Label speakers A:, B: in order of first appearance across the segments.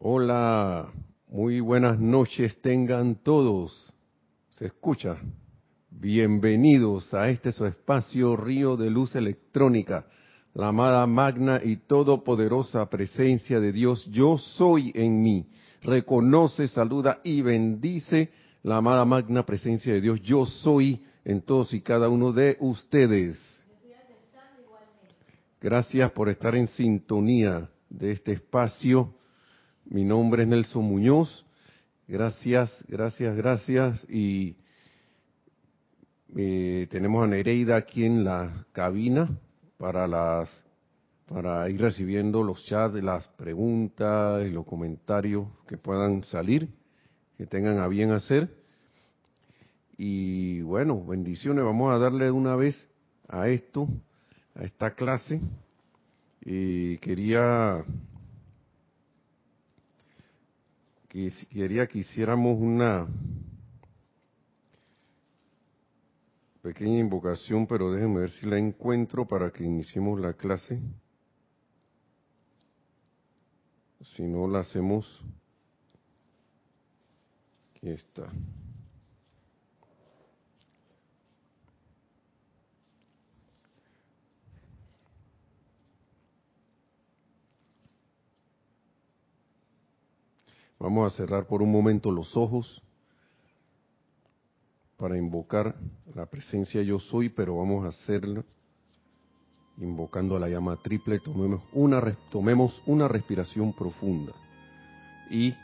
A: Hola, muy buenas noches tengan todos. ¿Se escucha? Bienvenidos a este su espacio Río de Luz Electrónica, la amada magna y todopoderosa presencia de Dios, yo soy en mí. Reconoce, saluda y bendice la amada magna presencia de Dios, yo soy en todos y cada uno de ustedes. Gracias por estar en sintonía de este espacio. Mi nombre es Nelson Muñoz. Gracias, gracias, gracias. Y eh, tenemos a Nereida aquí en la cabina para las para ir recibiendo los chats, las preguntas los comentarios que puedan salir, que tengan a bien hacer. Y bueno, bendiciones. Vamos a darle una vez a esto a esta clase y quería quería que hiciéramos una pequeña invocación, pero déjenme ver si la encuentro para que iniciemos la clase. Si no la hacemos, aquí está. Vamos a cerrar por un momento los ojos para invocar la presencia yo soy, pero vamos a hacerlo invocando a la llama triple. Tomemos una, tomemos una respiración profunda y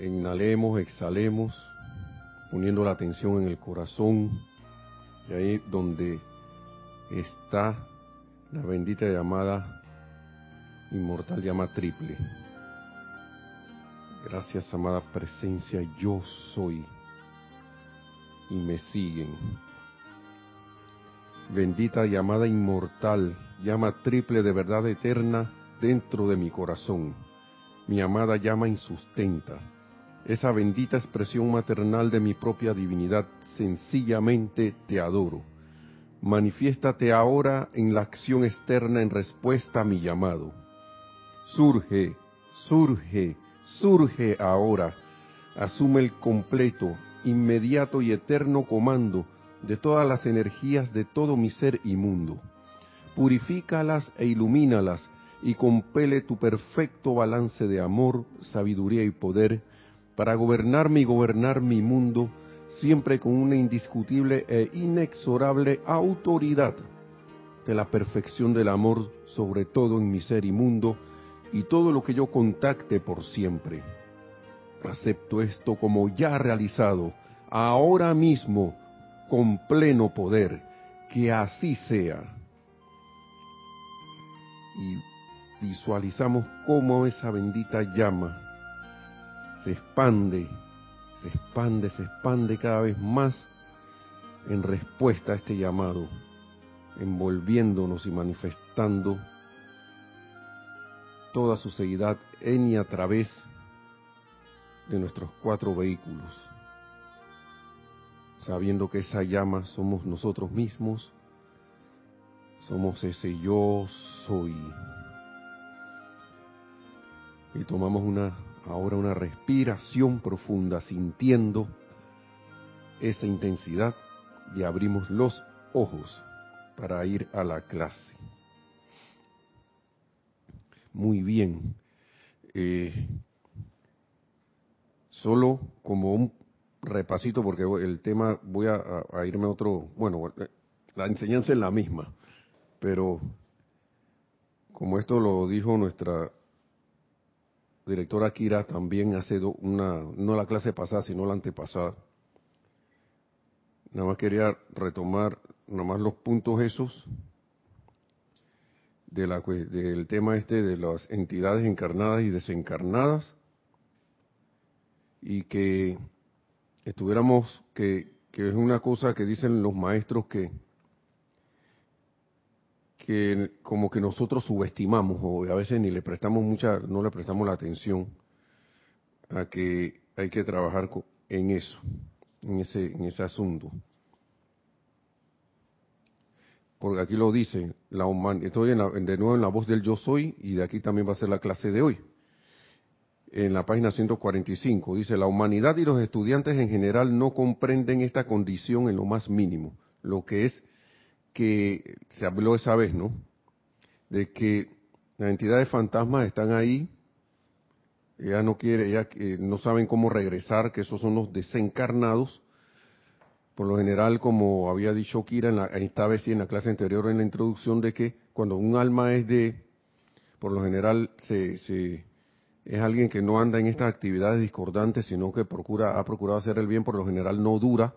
A: inhalemos, exhalemos, poniendo la atención en el corazón, y ahí donde está la bendita llamada inmortal llama triple. Gracias, amada presencia, yo soy. Y me siguen. Bendita llamada inmortal, llama triple de verdad eterna dentro de mi corazón. Mi amada llama insustenta. Esa bendita expresión maternal de mi propia divinidad, sencillamente te adoro. Manifiéstate ahora en la acción externa en respuesta a mi llamado. Surge, surge, surge ahora, asume el completo, inmediato y eterno comando de todas las energías de todo mi ser inmundo. Purifícalas e ilumínalas y compele tu perfecto balance de amor, sabiduría y poder para gobernarme y gobernar mi mundo siempre con una indiscutible e inexorable autoridad de la perfección del amor sobre todo en mi ser inmundo y todo lo que yo contacte por siempre. Acepto esto como ya realizado, ahora mismo, con pleno poder, que así sea. Y visualizamos cómo esa bendita llama se expande, se expande, se expande cada vez más en respuesta a este llamado, envolviéndonos y manifestando toda su seguidad en y a través de nuestros cuatro vehículos, sabiendo que esa llama somos nosotros mismos, somos ese yo soy. Y tomamos una ahora una respiración profunda sintiendo esa intensidad y abrimos los ojos para ir a la clase. Muy bien. Eh, solo como un repasito, porque el tema voy a, irme a otro, bueno, eh, la enseñanza es la misma, pero como esto lo dijo nuestra directora Kira también hace una, no la clase pasada, sino la antepasada. Nada más quería retomar nomás los puntos esos de la, del tema este de las entidades encarnadas y desencarnadas y que estuviéramos que, que es una cosa que dicen los maestros que que como que nosotros subestimamos o a veces ni le prestamos mucha no le prestamos la atención a que hay que trabajar en eso en ese en ese asunto porque aquí lo dice, la estoy de nuevo en la voz del yo soy y de aquí también va a ser la clase de hoy. En la página 145 dice, la humanidad y los estudiantes en general no comprenden esta condición en lo más mínimo, lo que es que se habló esa vez, ¿no? De que las entidades fantasmas están ahí, ella no quiere, ella eh, no saben cómo regresar, que esos son los desencarnados, por lo general, como había dicho Kira en la, esta vez en la clase anterior en la introducción, de que cuando un alma es de, por lo general, se, se, es alguien que no anda en estas actividades discordantes, sino que procura, ha procurado hacer el bien, por lo general no dura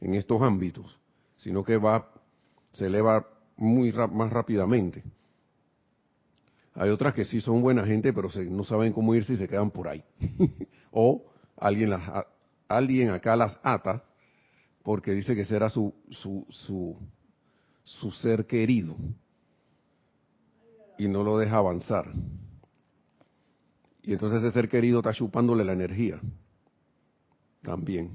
A: en estos ámbitos, sino que va, se eleva muy más rápidamente. Hay otras que sí son buena gente, pero no saben cómo irse y se quedan por ahí. o alguien, las, alguien acá las ata porque dice que será su, su, su, su ser querido y no lo deja avanzar. Y entonces ese ser querido está chupándole la energía también.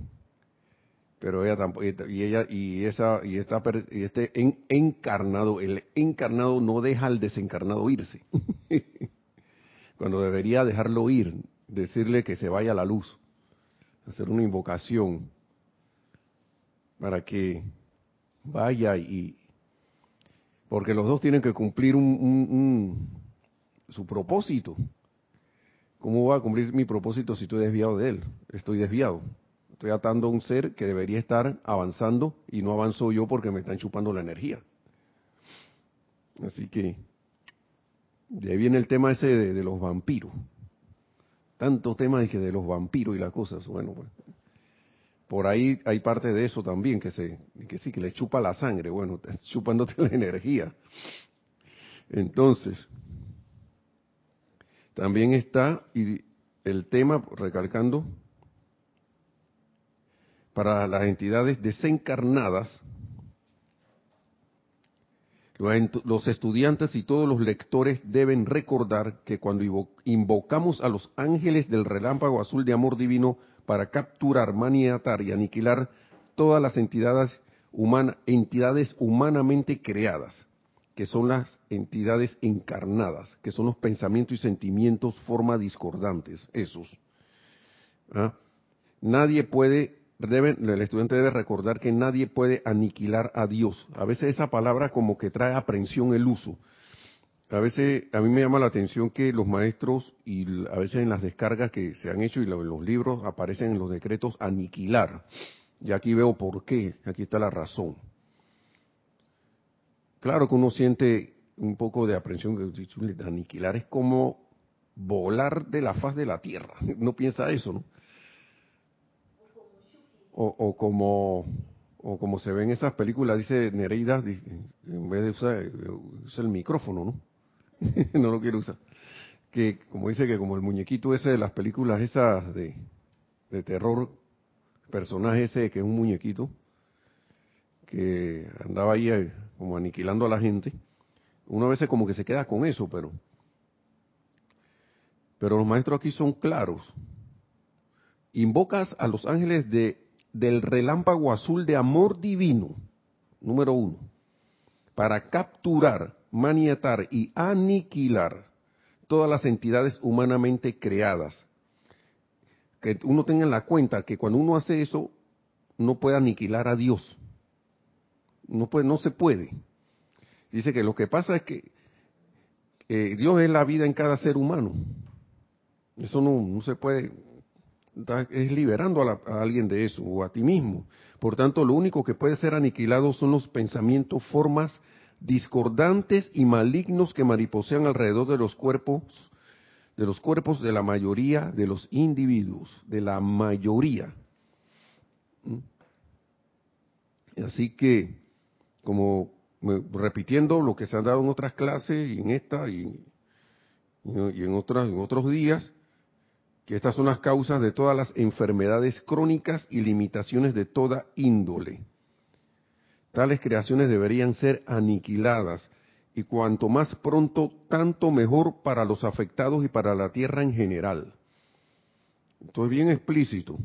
A: Pero ella tampoco, y ella, y esa, y esta, y este encarnado, el encarnado no deja al desencarnado irse. Cuando debería dejarlo ir, decirle que se vaya a la luz, hacer una invocación, para que vaya y... Porque los dos tienen que cumplir un, su propósito. ¿Cómo va a cumplir mi propósito si estoy desviado de él? Estoy desviado. Estoy atando a un ser que debería estar avanzando y no avanzo yo porque me están chupando la energía. Así que de ahí viene el tema ese de, los vampiros. Tantos temas de, de los vampiros y las cosas. Bueno, pues por ahí hay parte de eso también, que, se, que sí, que le chupa la sangre, bueno, chupándote la energía. Entonces, también está y el tema, recalcando, para las entidades desencarnadas, los estudiantes y todos los lectores deben recordar que cuando invocamos a los ángeles del relámpago azul de amor divino para capturar, maniatar y aniquilar todas las entidades, entidades humanamente creadas, que son las entidades encarnadas, que son los pensamientos y sentimientos, forma discordantes, esos. ¿Ah? Nadie puede, el estudiante debe recordar que nadie puede aniquilar a Dios. A veces esa palabra como que trae aprensión el uso a veces a mí me llama la atención que los maestros y a veces en las descargas que se han hecho y los libros aparecen en los decretos aniquilar. Y aquí veo por qué, aquí está la razón. Claro que uno siente un poco de aprensión, que aniquilar es como volar de la faz de la tierra. No piensa eso, ¿no? O, como o como se ve en esas películas, dice Nereida, en vez de usar, usa el micrófono, ¿no? no lo quiero usar. Que como dice que como el muñequito ese de las películas esas de, de terror, personaje ese que es un muñequito, que andaba ahí eh, como aniquilando a la gente, uno a veces como que se queda con eso, pero pero los maestros aquí son claros. Invocas a los ángeles de, del relámpago azul de amor divino, número uno, para capturar maniatar y aniquilar todas las entidades humanamente creadas. Que uno tenga en la cuenta que cuando uno hace eso, no puede aniquilar a Dios. No, puede, no se puede. Dice que lo que pasa es que Dios es la vida en cada ser humano. Eso no, no se puede, es liberando a, a, alguien de eso o a ti mismo. Por tanto, lo único que puede ser aniquilado son los pensamientos, formas discordantes y malignos que mariposean alrededor de los cuerpos, de los cuerpos de la mayoría de los individuos, de la mayoría. ¿Mm? Así que, como repitiendo lo que se han dado en otras clases y en esta y, en, otras, en otros días, que estas son las causas de todas las enfermedades crónicas y limitaciones de toda índole. Tales creaciones deberían ser aniquiladas y cuanto más pronto, tanto mejor para los afectados y para la tierra en general. Esto es bien explícito.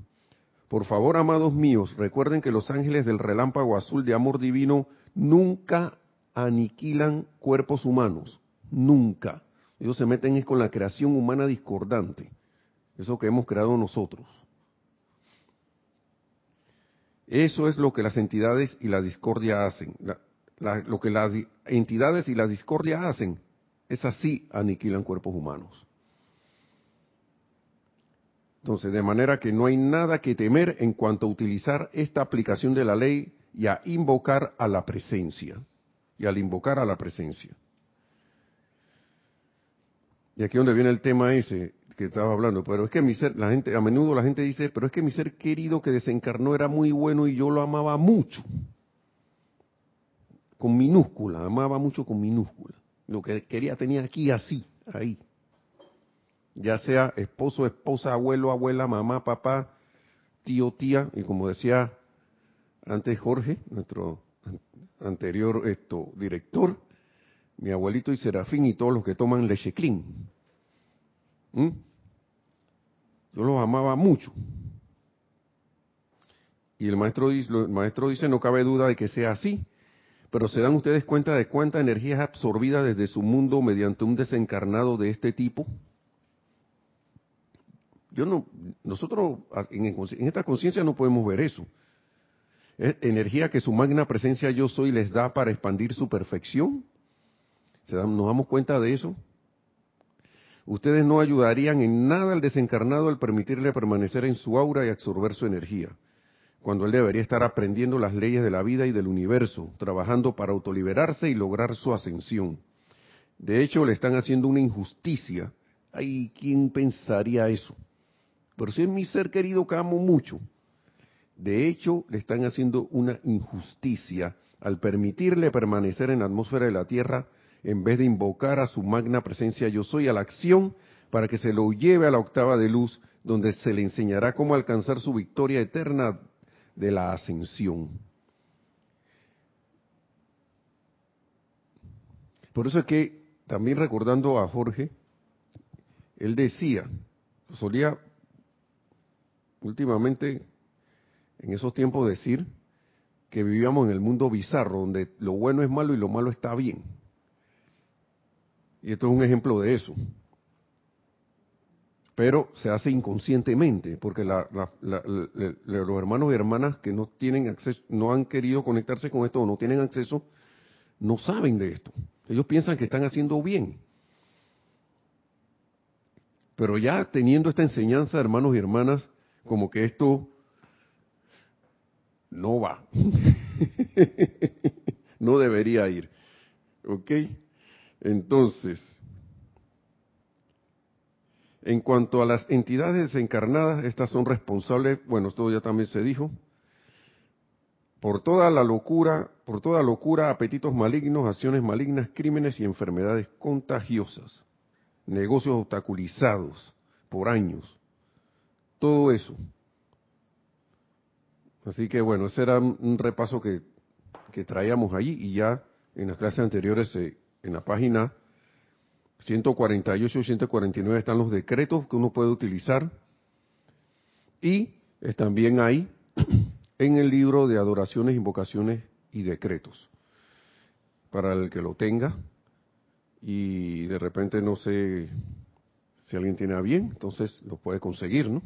A: Por favor, amados míos, recuerden que los ángeles del relámpago azul de amor divino nunca aniquilan cuerpos humanos. Nunca. Ellos se meten con la creación humana discordante. Eso que hemos creado nosotros. Eso es lo que las entidades y la discordia hacen. lo que las entidades y la discordia hacen es así aniquilan cuerpos humanos. Entonces, de manera que no hay nada que temer en cuanto a utilizar esta aplicación de la ley y a invocar a la presencia. Y al invocar a la presencia. Y aquí donde viene el tema ese que estaba hablando, pero es que mi ser, la gente, a menudo la gente dice, pero es que mi ser querido que desencarnó era muy bueno y yo lo amaba mucho. Con minúscula, amaba mucho con minúscula. Lo que quería tenía aquí así, ahí. Ya sea esposo, esposa, abuelo, abuela, mamá, papá, tío, tía, y como decía antes Jorge, nuestro anterior esto, director, mi abuelito y Serafín y todos los que toman leche clean. ¿Mm? Yo los amaba mucho. Y el maestro, el maestro dice, no cabe duda de que sea así, pero ¿se dan ustedes cuenta de cuánta energía es absorbida desde su mundo mediante un desencarnado de este tipo? Yo no, nosotros en, esta conciencia no podemos ver eso. Es energía que su magna presencia yo soy les da para expandir su perfección. ¿Se ¿Nos damos cuenta de eso? Ustedes no ayudarían en nada al desencarnado al permitirle permanecer en su aura y absorber su energía cuando él debería estar aprendiendo las leyes de la vida y del universo, trabajando para autoliberarse y lograr su ascensión. De hecho, le están haciendo una injusticia. Ay, ¿quién pensaría eso? Pero si es mi ser querido que amo mucho. De hecho, le están haciendo una injusticia al permitirle permanecer en la atmósfera de la Tierra en vez de invocar a su magna presencia yo soy a la acción para que se lo lleve a la octava de luz donde se le enseñará cómo alcanzar su victoria eterna de la ascensión. Por eso es que, también recordando a Jorge, él decía, solía últimamente en esos tiempos decir que vivíamos en el mundo bizarro, donde lo bueno es malo y lo malo está bien. Y esto es un ejemplo de eso pero se hace inconscientemente, porque los hermanos y hermanas que no tienen acceso, no han querido conectarse con esto o no tienen acceso, no saben de esto. Ellos piensan que están haciendo bien. Pero ya teniendo esta enseñanza, hermanos y hermanas, como que esto no va. no debería ir. ¿Ok? Entonces, en cuanto a las entidades desencarnadas, estas son responsables, bueno, esto ya también se dijo, por toda la locura, por toda locura, apetitos malignos, acciones malignas, crímenes y enfermedades contagiosas, negocios obstaculizados por años, todo eso. Así que bueno, ese era un repaso que, que traíamos allí y ya en las clases anteriores, eh, en la página 148 y 149 están los decretos que uno puede utilizar. Y también ahí en el libro de adoraciones, invocaciones y decretos. Para el que lo tenga y de repente no sé si alguien tiene a bien, entonces lo puede conseguir, ¿no?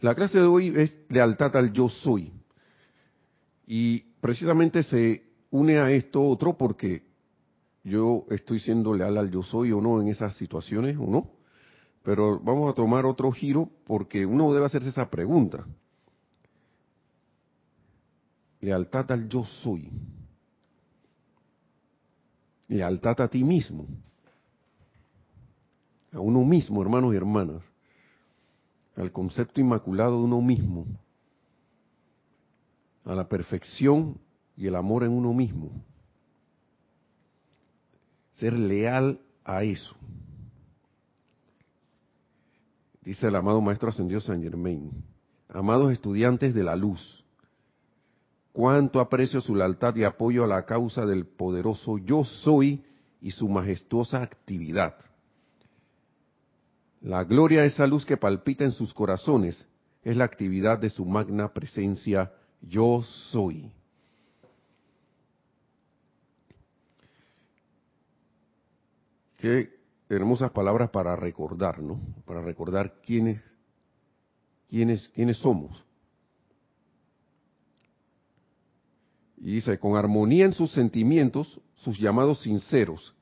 A: La clase de hoy es lealtad al yo soy. Y precisamente se une a esto otro porque yo estoy siendo leal al yo soy o no en esas situaciones o no. Pero vamos a tomar otro giro porque uno debe hacerse esa pregunta. Lealtad al yo soy. Lealtad a ti mismo. A uno mismo, hermanos y hermanas. Al concepto inmaculado de uno mismo. A la perfección y el amor en uno mismo ser leal a eso. Dice el amado Maestro Ascendido San Germain, amados estudiantes de la luz, cuánto aprecio su lealtad y apoyo a la causa del poderoso yo soy y su majestuosa actividad. La gloria de esa luz que palpita en sus corazones es la actividad de su magna presencia yo soy. Qué hermosas palabras para recordar, ¿no? Para recordar quiénes, quiénes, quiénes somos. Y dice, con armonía en sus sentimientos, sus llamados sinceros.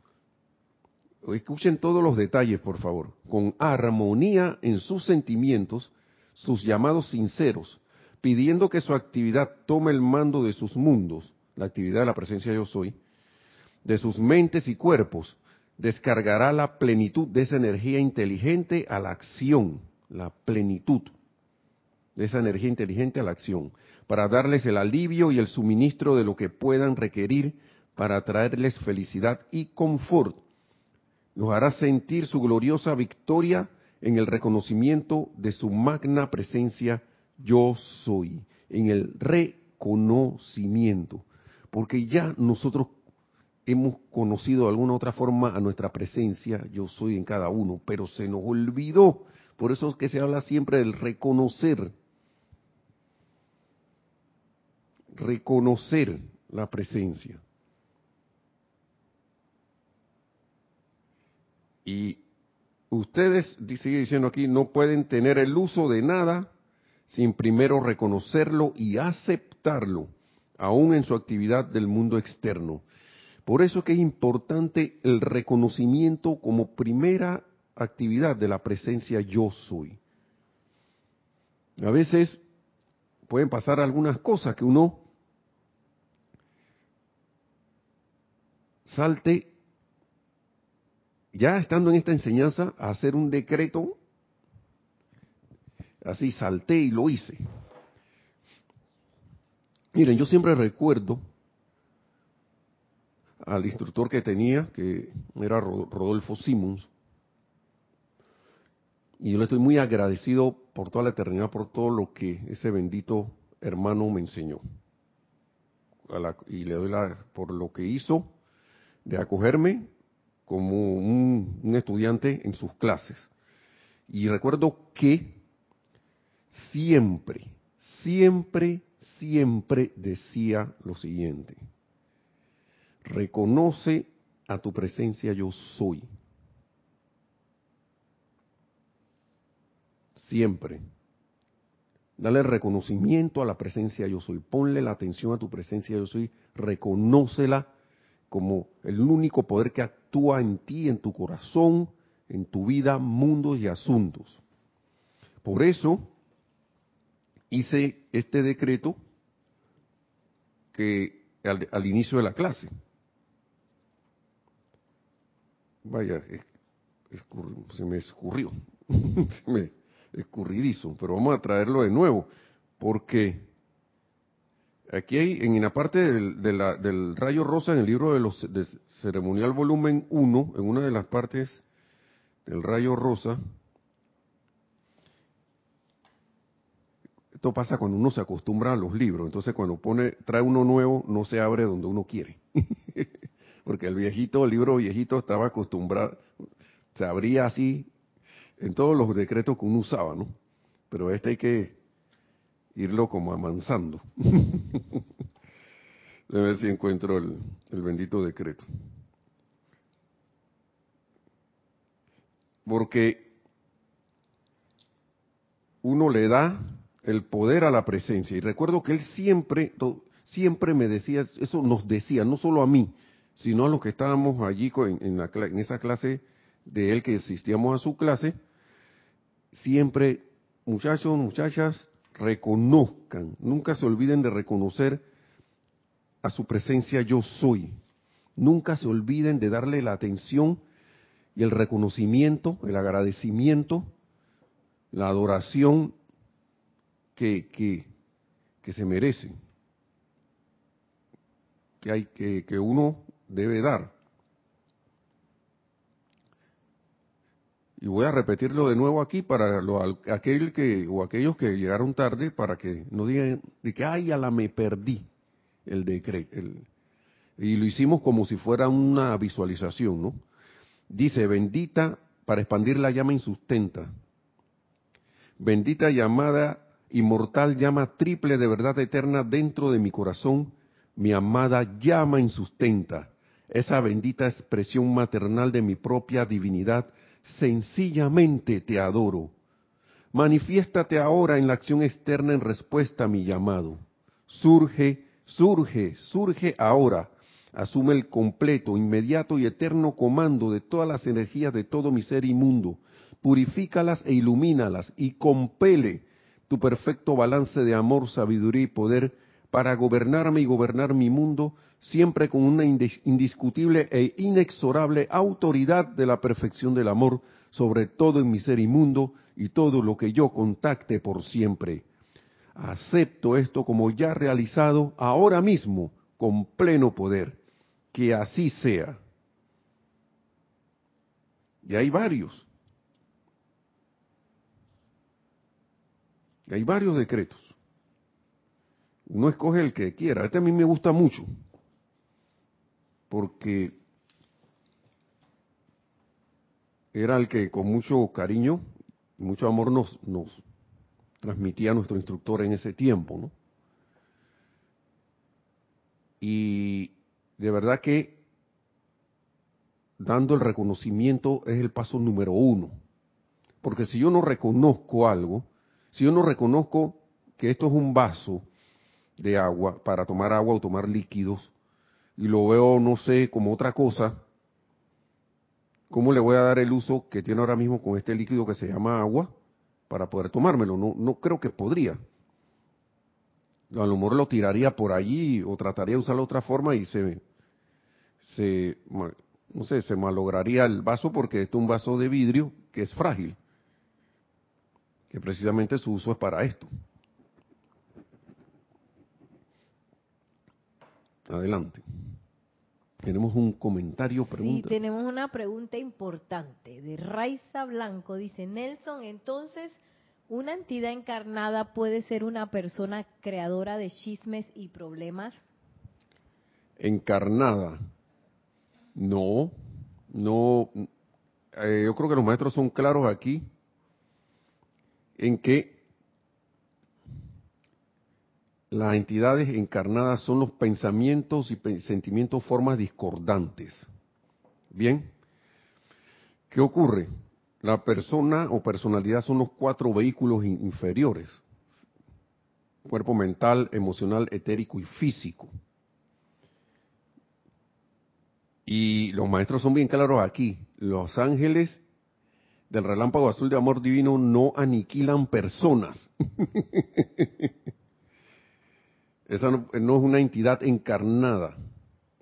A: Escuchen todos los detalles, por favor. Con armonía en sus sentimientos, sus llamados sinceros, pidiendo que su actividad tome el mando de sus mundos, la actividad de la presencia yo soy, de sus mentes y cuerpos, descargará la plenitud de esa energía inteligente a la acción, la plenitud de esa energía inteligente a la acción para darles el alivio y el suministro de lo que puedan requerir para traerles felicidad y confort. Los hará sentir su gloriosa victoria en el reconocimiento de su magna presencia yo soy, en el reconocimiento, porque ya nosotros hemos conocido de alguna otra forma a nuestra presencia yo soy en cada uno, pero se nos olvidó. Por eso es que se habla siempre del reconocer reconocer la presencia. Y ustedes, sigue diciendo aquí, no pueden tener el uso de nada sin primero reconocerlo y aceptarlo, aún en su actividad del mundo externo. Por eso que es importante el reconocimiento como primera actividad de la presencia yo soy. A veces pueden pasar algunas cosas que uno salte, ya estando en esta enseñanza, a hacer un decreto, así salté y lo hice. Miren, yo siempre recuerdo al instructor que tenía, que era Rodolfo Simons, y yo le estoy muy agradecido por toda la eternidad, por todo lo que ese bendito hermano me enseñó. y le doy la, por lo que hizo de acogerme como un, estudiante en sus clases. Y recuerdo que siempre, siempre, siempre decía lo siguiente. Reconoce a tu presencia yo soy. Siempre. Dale reconocimiento a la presencia yo soy. Ponle la atención a tu presencia yo soy. Reconócela como el único poder que actúa en ti, en tu corazón, en tu vida, mundos y asuntos. Por eso hice este decreto que al, inicio de la clase. Vaya, se me escurrió, se me escurridizo, pero vamos a traerlo de nuevo, porque Aquí hay, en la parte del, rayo rosa, en el libro de los ceremonial volumen 1, en una de las partes del rayo rosa, esto pasa cuando uno se acostumbra a los libros, entonces cuando pone, trae uno nuevo, no se abre donde uno quiere. Porque el viejito, el libro viejito estaba acostumbrado, se abría así en todos los decretos que uno usaba, ¿no? Pero este hay que irlo como amansando. A ver si encuentro el, el bendito decreto. Porque uno le da el poder a la presencia. Y recuerdo que él siempre, siempre me decía, eso nos decía, no solo a mí, sino a los que estábamos allí en, la, en esa clase de él que asistíamos a su clase, siempre, muchachos, muchachas, reconozcan, nunca se olviden de reconocer a su presencia yo soy. Nunca se olviden de darle la atención y el reconocimiento, el agradecimiento, la adoración que, que, que se merecen, que, hay, que, que uno debe dar. Y voy a repetirlo de nuevo aquí para lo, aquel que, o aquellos que llegaron tarde para que no digan de que, ay, a la me perdí el decreto. y lo hicimos como si fuera una visualización, ¿no? Dice, bendita para expandir la llama insustenta. Bendita llamada, inmortal llama triple de verdad eterna dentro de mi corazón, mi amada llama insustenta. Esa bendita expresión maternal de mi propia divinidad, sencillamente te adoro. Manifiéstate ahora en la acción externa en respuesta a mi llamado. Surge, surge, surge ahora. Asume el completo, inmediato y eterno comando de todas las energías de todo mi ser inmundo. Purifícalas e ilumínalas y compele tu perfecto balance de amor, sabiduría y poder para gobernarme y gobernar mi mundo, siempre con una indiscutible e inexorable autoridad de la perfección del amor sobre todo en mi ser inmundo y todo lo que yo contacte por siempre. Acepto esto como ya realizado ahora mismo, con pleno poder. Que así sea. Y hay varios. Y hay varios decretos. Uno escoge el que quiera. Este a mí me gusta mucho. Porque era el que con mucho cariño y mucho amor nos, nos transmitía nuestro instructor en ese tiempo, ¿no? Y de verdad que dando el reconocimiento es el paso número uno. Porque si yo no reconozco algo, si yo no reconozco que esto es un vaso de agua para tomar agua o tomar líquidos, y lo veo, no sé, como otra cosa, ¿cómo le voy a dar el uso que tiene ahora mismo con este líquido que se llama agua para poder tomármelo? No, no creo que podría. A lo mejor lo tiraría por allí o trataría de usarlo de otra forma y se, se, no sé, se malograría el vaso porque este es un vaso de vidrio que es frágil, que precisamente su uso es para esto. Adelante. Tenemos un comentario, pregunta.
B: Sí, tenemos una pregunta importante de Raiza Blanco. Dice, Nelson, entonces, ¿una entidad encarnada puede ser una persona creadora de chismes y problemas?
A: Encarnada. No, no. Eh, yo creo que los maestros son claros aquí en que las entidades encarnadas son los pensamientos y sentimientos, formas discordantes. Bien, ¿qué ocurre? La persona o personalidad son los cuatro vehículos inferiores. Cuerpo mental, emocional, etérico y físico. Y los maestros son bien claros aquí. Los ángeles del relámpago azul de amor divino no aniquilan personas. Esa no, es una entidad encarnada.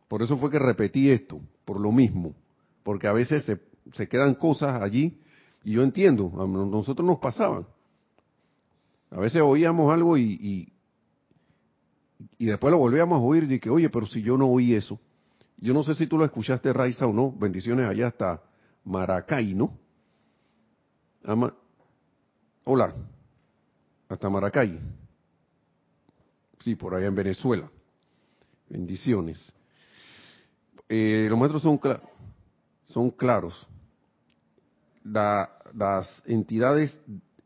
A: Por eso fue que repetí esto, por lo mismo. Porque a veces se, quedan cosas allí y yo entiendo, a nosotros nos pasaban. A veces oíamos algo y, y, después lo volvíamos a oír y que, oye, pero si yo no oí eso. Yo no sé si tú lo escuchaste, Raiza, o no. Bendiciones allá hasta Maracay, ¿no? Hola. Hasta Maracay. Sí, por allá en Venezuela. Bendiciones. Eh, los maestros son, son claros. las entidades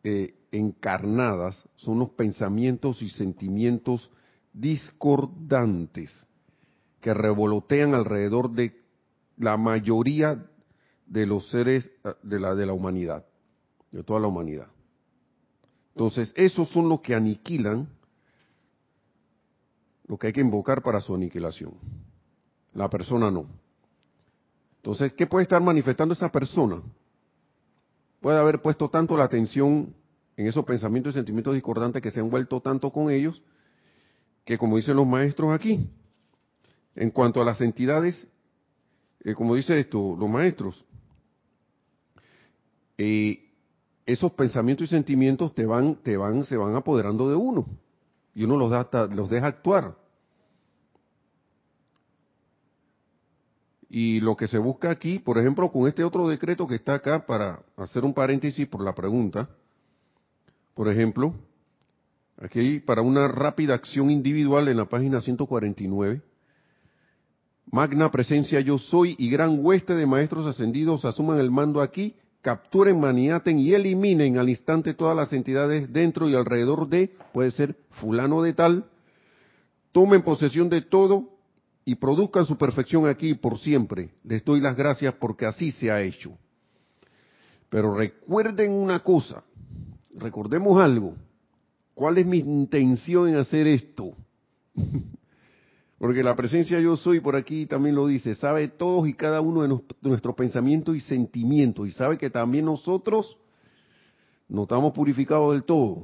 A: eh, encarnadas son los pensamientos y sentimientos discordantes que revolotean alrededor de la mayoría de los seres eh, de la, de la humanidad, de toda la humanidad. Entonces, esos son los que aniquilan lo que hay que invocar para su aniquilación. La persona no. Entonces, ¿qué puede estar manifestando esa persona? Puede haber puesto tanto la atención en esos pensamientos y sentimientos discordantes que se han vuelto tanto con ellos, que como dicen los maestros aquí, en cuanto a las entidades, eh, como dice esto, los maestros, eh, esos pensamientos y sentimientos te van, te van, se van apoderando de uno y uno los, da, los deja actuar. Y lo que se busca aquí, por ejemplo, con este otro decreto que está acá, para hacer un paréntesis por la pregunta, por ejemplo, aquí para una rápida acción individual en la página 149, Magna presencia yo soy y gran hueste de maestros ascendidos asuman el mando aquí capturen, maniaten y eliminen al instante todas las entidades dentro y alrededor de, puede ser fulano de tal, tomen posesión de todo y produzcan su perfección aquí por siempre. Les doy las gracias porque así se ha hecho. Pero recuerden una cosa, recordemos algo. ¿Cuál es mi intención en hacer esto? Porque la presencia yo soy por aquí también lo dice, sabe todos y cada uno de, nuestros pensamientos y sentimientos y sabe que también nosotros no estamos purificados del todo.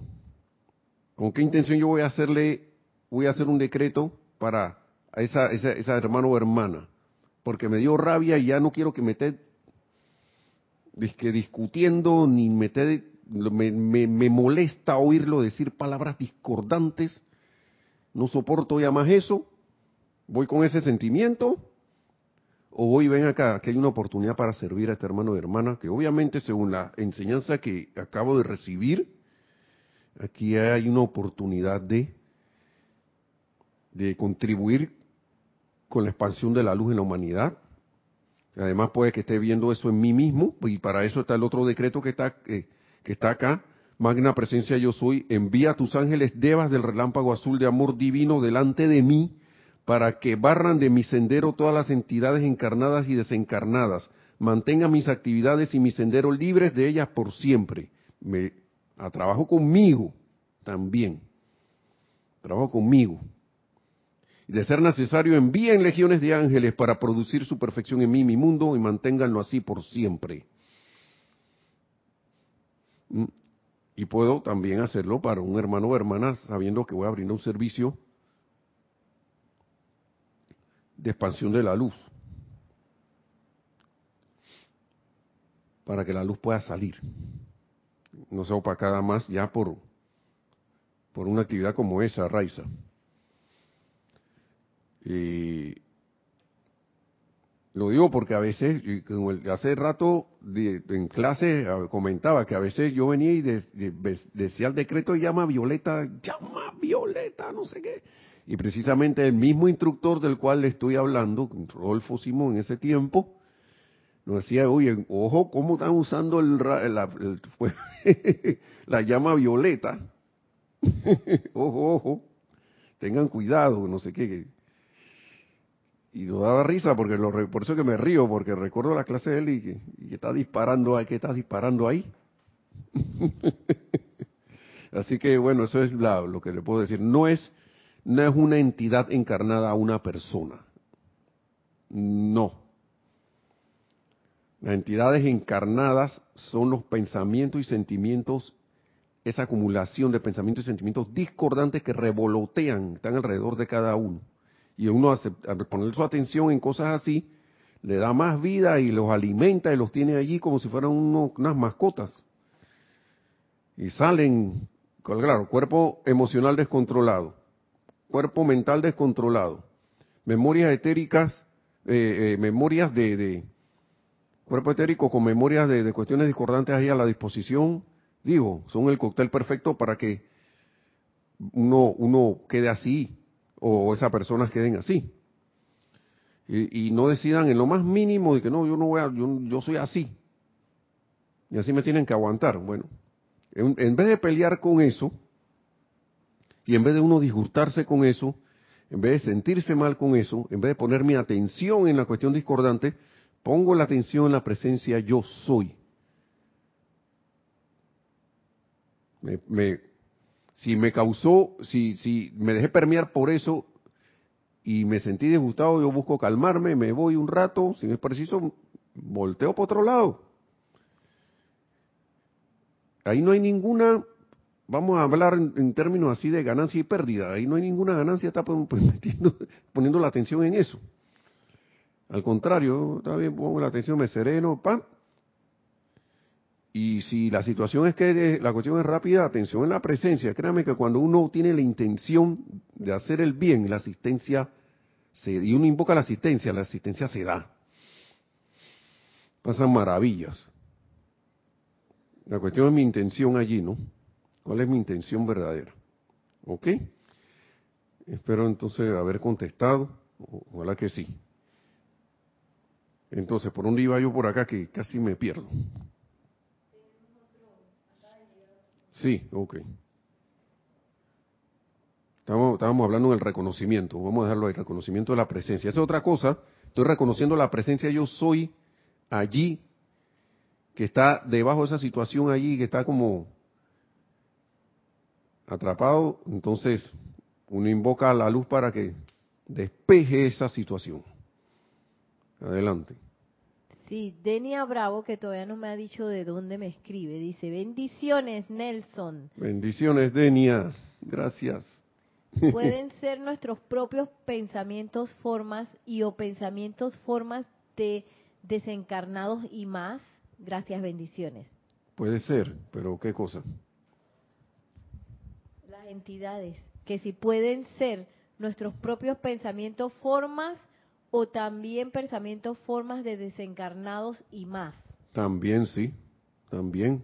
A: ¿Con qué intención yo voy a hacerle, voy a hacer un decreto para esa, esa, hermano o hermana? Porque me dio rabia y ya no quiero que me esté discutiendo ni me, me, me molesta oírlo decir palabras discordantes. No soporto ya más eso ¿Voy con ese sentimiento? ¿O voy, ven acá, que hay una oportunidad para servir a este hermano y hermana, que obviamente según la enseñanza que acabo de recibir, aquí hay una oportunidad de, de contribuir con la expansión de la luz en la humanidad. Además puede que esté viendo eso en mí mismo, y para eso está el otro decreto que está, eh, que está acá. Magna presencia yo soy, envía a tus ángeles devas del relámpago azul de amor divino delante de mí para que barran de mi sendero todas las entidades encarnadas y desencarnadas, mantengan mis actividades y mi sendero libres de ellas por siempre. Me a trabajo conmigo también. Trabajo conmigo. Y de ser necesario, envíen legiones de ángeles para producir su perfección en mí, mi mundo, y manténganlo así por siempre. Mm. Y puedo también hacerlo para un hermano o hermana, sabiendo que voy a brindar un servicio expansión de la luz, para que la luz pueda salir. No sea opacada más ya por, por una actividad como esa, Raiza. Y lo digo porque a veces, hace rato en clase comentaba que a veces yo venía y decía el decreto llama Violeta, llama Violeta, no sé qué. Y precisamente el mismo instructor del cual le estoy hablando, Rodolfo Simón, en ese tiempo, nos decía, oye, ojo, ¿cómo están usando el, la, la llama violeta? ojo, ojo, tengan cuidado, no sé qué. Y nos daba risa, porque lo, por eso que me río, porque recuerdo la clase de él y que, está disparando, ¿qué está disparando ahí? Así que bueno, eso es lo que le puedo decir. No es no es una entidad encarnada a una persona. No. Las entidades encarnadas son los pensamientos y sentimientos, esa acumulación de pensamientos y sentimientos discordantes que revolotean, están alrededor de cada uno. Y uno, al poner su atención en cosas así, le da más vida y los alimenta y los tiene allí como si fueran unas mascotas. Y salen, claro, cuerpo emocional descontrolado, cuerpo mental descontrolado, memorias etéricas, eh, eh, memorias de, cuerpo etérico con memorias de, cuestiones discordantes ahí a la disposición, digo, son el cóctel perfecto para que uno, uno quede así o esas personas queden así. Y, no decidan en lo más mínimo de que no, yo no voy a, yo, yo soy así. Y así me tienen que aguantar. Bueno, en vez de pelear con eso, y en vez de uno disgustarse con eso, en vez de sentirse mal con eso, en vez de poner mi atención en la cuestión discordante, pongo la atención en la presencia yo soy. si me causó, si, si me dejé permear por eso y me sentí disgustado, yo busco calmarme, me voy un rato, si no es preciso, volteo para otro lado. Ahí no hay ninguna vamos a hablar en, términos así de ganancia y pérdida. Ahí no hay ninguna ganancia, está poniendo la atención en eso. Al contrario, está bien, pongo la atención, me sereno, pam. Y si la situación es que la cuestión es rápida, atención en la presencia. Créame que cuando uno tiene la intención de hacer el bien, la asistencia se, y uno invoca la asistencia, la asistencia se da. Pasan maravillas. La cuestión es mi intención allí, ¿no? ¿Cuál es mi intención verdadera? ¿Ok? Espero entonces haber contestado. Ojalá que sí. Entonces, ¿por dónde iba yo por acá que casi me pierdo? Sí, ok. Estábamos, estábamos hablando del reconocimiento, vamos a dejarlo ahí, reconocimiento de la presencia. Esa es otra cosa, estoy reconociendo la presencia, yo soy allí, que está debajo de esa situación allí, que está como atrapado, entonces uno invoca a la luz para que despeje esa situación. Adelante.
B: Sí, Denia Bravo, que todavía no me ha dicho de dónde me escribe, dice, bendiciones Nelson.
A: Bendiciones Denia, gracias.
B: Pueden ser nuestros propios pensamientos formas y o pensamientos formas de desencarnados y más. Gracias, bendiciones.
A: Puede ser, pero ¿qué cosa?
B: Entidades, que si pueden ser nuestros propios pensamientos formas o también pensamientos, formas de desencarnados y más.
A: También sí, también.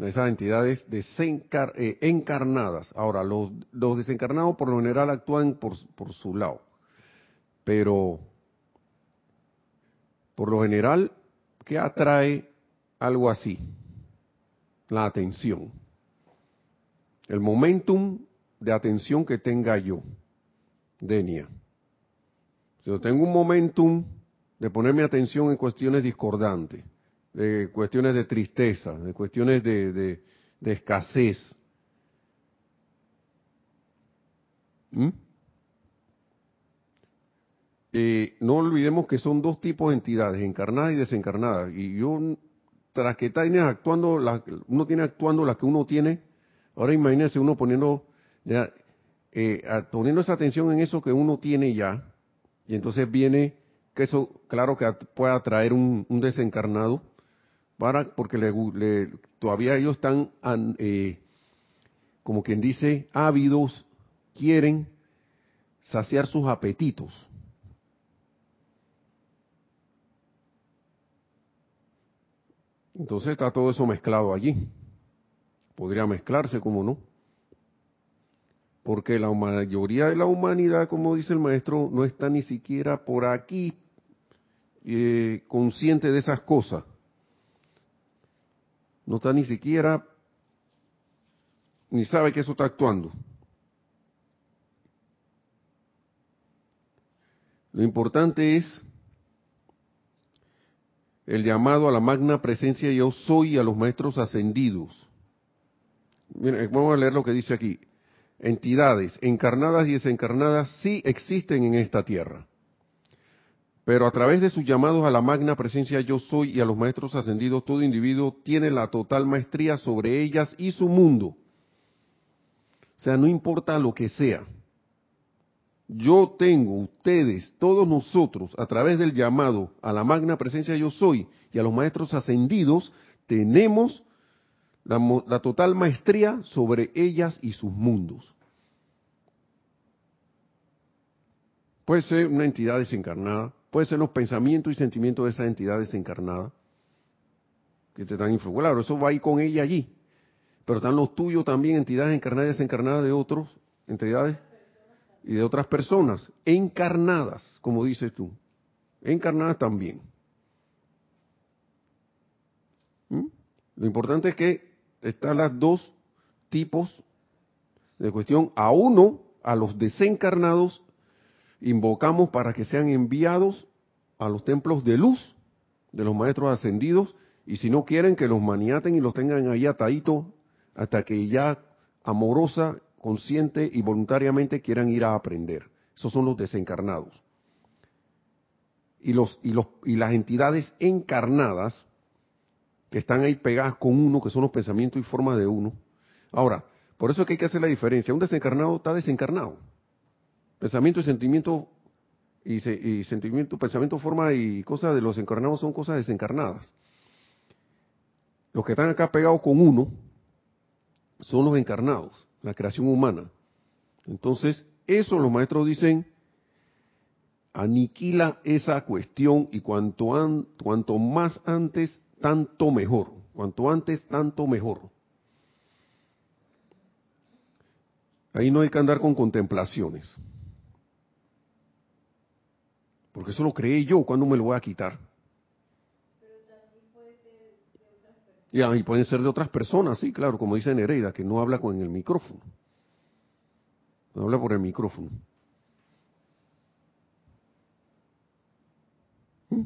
A: Esas entidades desencar eh, encarnadas. Ahora, los, los, desencarnados por lo general actúan por, por su lado, pero por lo general, ¿qué atrae algo así? La atención. El momentum de atención que tenga yo. Denia. Si yo tengo un momentum de ponerme atención en cuestiones discordantes, de cuestiones de tristeza, de cuestiones de, escasez. ¿Mm? No olvidemos que son dos tipos de entidades, encarnadas y desencarnadas. Y yo, tras que tiene actuando, la, uno tiene actuando las que uno tiene, ahora imagínense uno poniendo eh, poniendo esa atención en eso que uno tiene ya, y entonces viene que eso, claro que puede atraer un, desencarnado, para porque le, todavía ellos están, eh, como quien dice, ávidos, quieren saciar sus apetitos. Entonces está todo eso mezclado allí. Podría mezclarse, como no porque la mayoría de la humanidad, como dice el maestro, no está ni siquiera por aquí eh, consciente de esas cosas. No está ni siquiera, ni sabe que eso está actuando. Lo importante es el llamado a la magna presencia yo soy a los maestros ascendidos. Miren, vamos a leer lo que dice aquí entidades encarnadas y desencarnadas sí existen en esta tierra. Pero a través de sus llamados a la magna presencia yo soy y a los maestros ascendidos, todo individuo tiene la total maestría sobre ellas y su mundo. O sea, no importa lo que sea. Yo tengo, ustedes, todos nosotros, a través del llamado a la magna presencia yo soy y a los maestros ascendidos, tenemos la, total maestría sobre ellas y sus mundos. Puede ser una entidad desencarnada, puede ser los pensamientos y sentimientos de esa entidad desencarnada que te están influyendo. Eso va a ir con ella allí. Pero están los tuyos también, entidades encarnadas y desencarnadas de otros, entidades y de otras personas, encarnadas, como dices tú. Encarnadas también. ¿Mm? Lo importante es que están las dos tipos de cuestión. A uno, a los desencarnados, invocamos para que sean enviados a los templos de luz de los maestros ascendidos, y si no quieren que los maniaten y los tengan ahí ataditos hasta que ya amorosa, consciente y voluntariamente quieran ir a aprender. Esos son los desencarnados. Y, los, y, los, y las entidades encarnadas que están ahí pegadas con uno, que son los pensamientos y formas de uno. Ahora, por eso es que hay que hacer la diferencia. Un desencarnado está desencarnado. Pensamiento y sentimiento y, sentimiento, pensamiento, forma y cosas de los encarnados son cosas desencarnadas. Los que están acá pegados con uno son los encarnados, la creación humana. Entonces, eso los maestros dicen, aniquila esa cuestión y cuanto, cuanto más antes tanto mejor. Cuanto antes, tanto mejor. Ahí no hay que andar con contemplaciones. Porque eso lo creé yo, cuando me lo voy a quitar? Y, pueden ser de otras personas, sí, claro, como dice Nereida, que no habla con el micrófono. No habla por el micrófono. ¿Mm?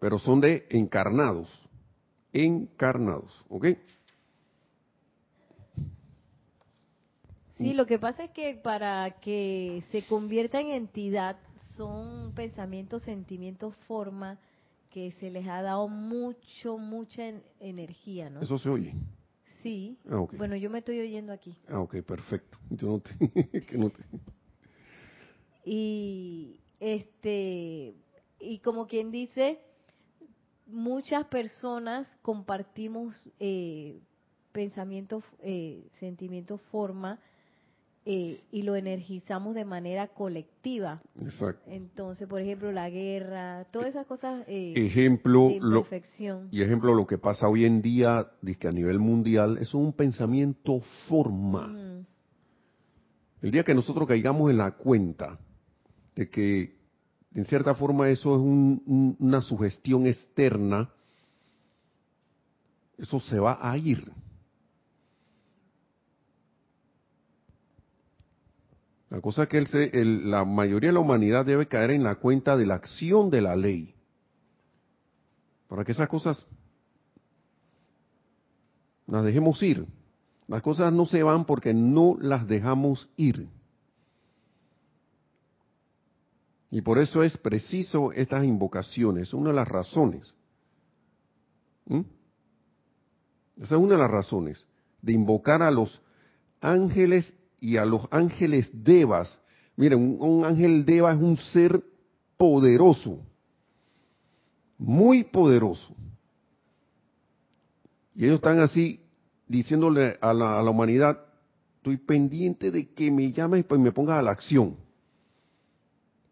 A: Pero son de encarnados. Encarnados, ¿ok?
B: Sí, lo que pasa es que para que se convierta en entidad son pensamientos, sentimientos, forma que se les ha dado mucho, mucha energía, ¿no?
A: Eso se oye.
B: Sí. Ah, bueno, yo me estoy oyendo aquí.
A: Ah, ok, perfecto. Yo no te, que no te...
B: Y este y como quien dice, muchas personas compartimos eh, pensamientos, eh, sentimientos, forma eh, y lo energizamos de manera colectiva.
A: Exacto.
B: Entonces, por ejemplo, la guerra, todas esas cosas.
A: Eh, ejemplo, lo, y ejemplo, lo que pasa hoy en día, que a nivel mundial, es un pensamiento forma. El día que nosotros caigamos en la cuenta de que, en cierta forma, eso es una sugestión externa, eso se va a ir. La cosa es que la mayoría de la humanidad debe caer en la cuenta de la acción de la ley. Para que esas cosas las dejemos ir. Las cosas no se van porque no las dejamos ir. Y por eso es preciso estas invocaciones, una de las razones. Esa es una de las razones de invocar a los ángeles y a los ángeles devas. Miren, un, ángel deva es un ser poderoso, muy poderoso. Y ellos están así diciéndole a la, a la humanidad, estoy pendiente de que me llames y me pongas a la acción.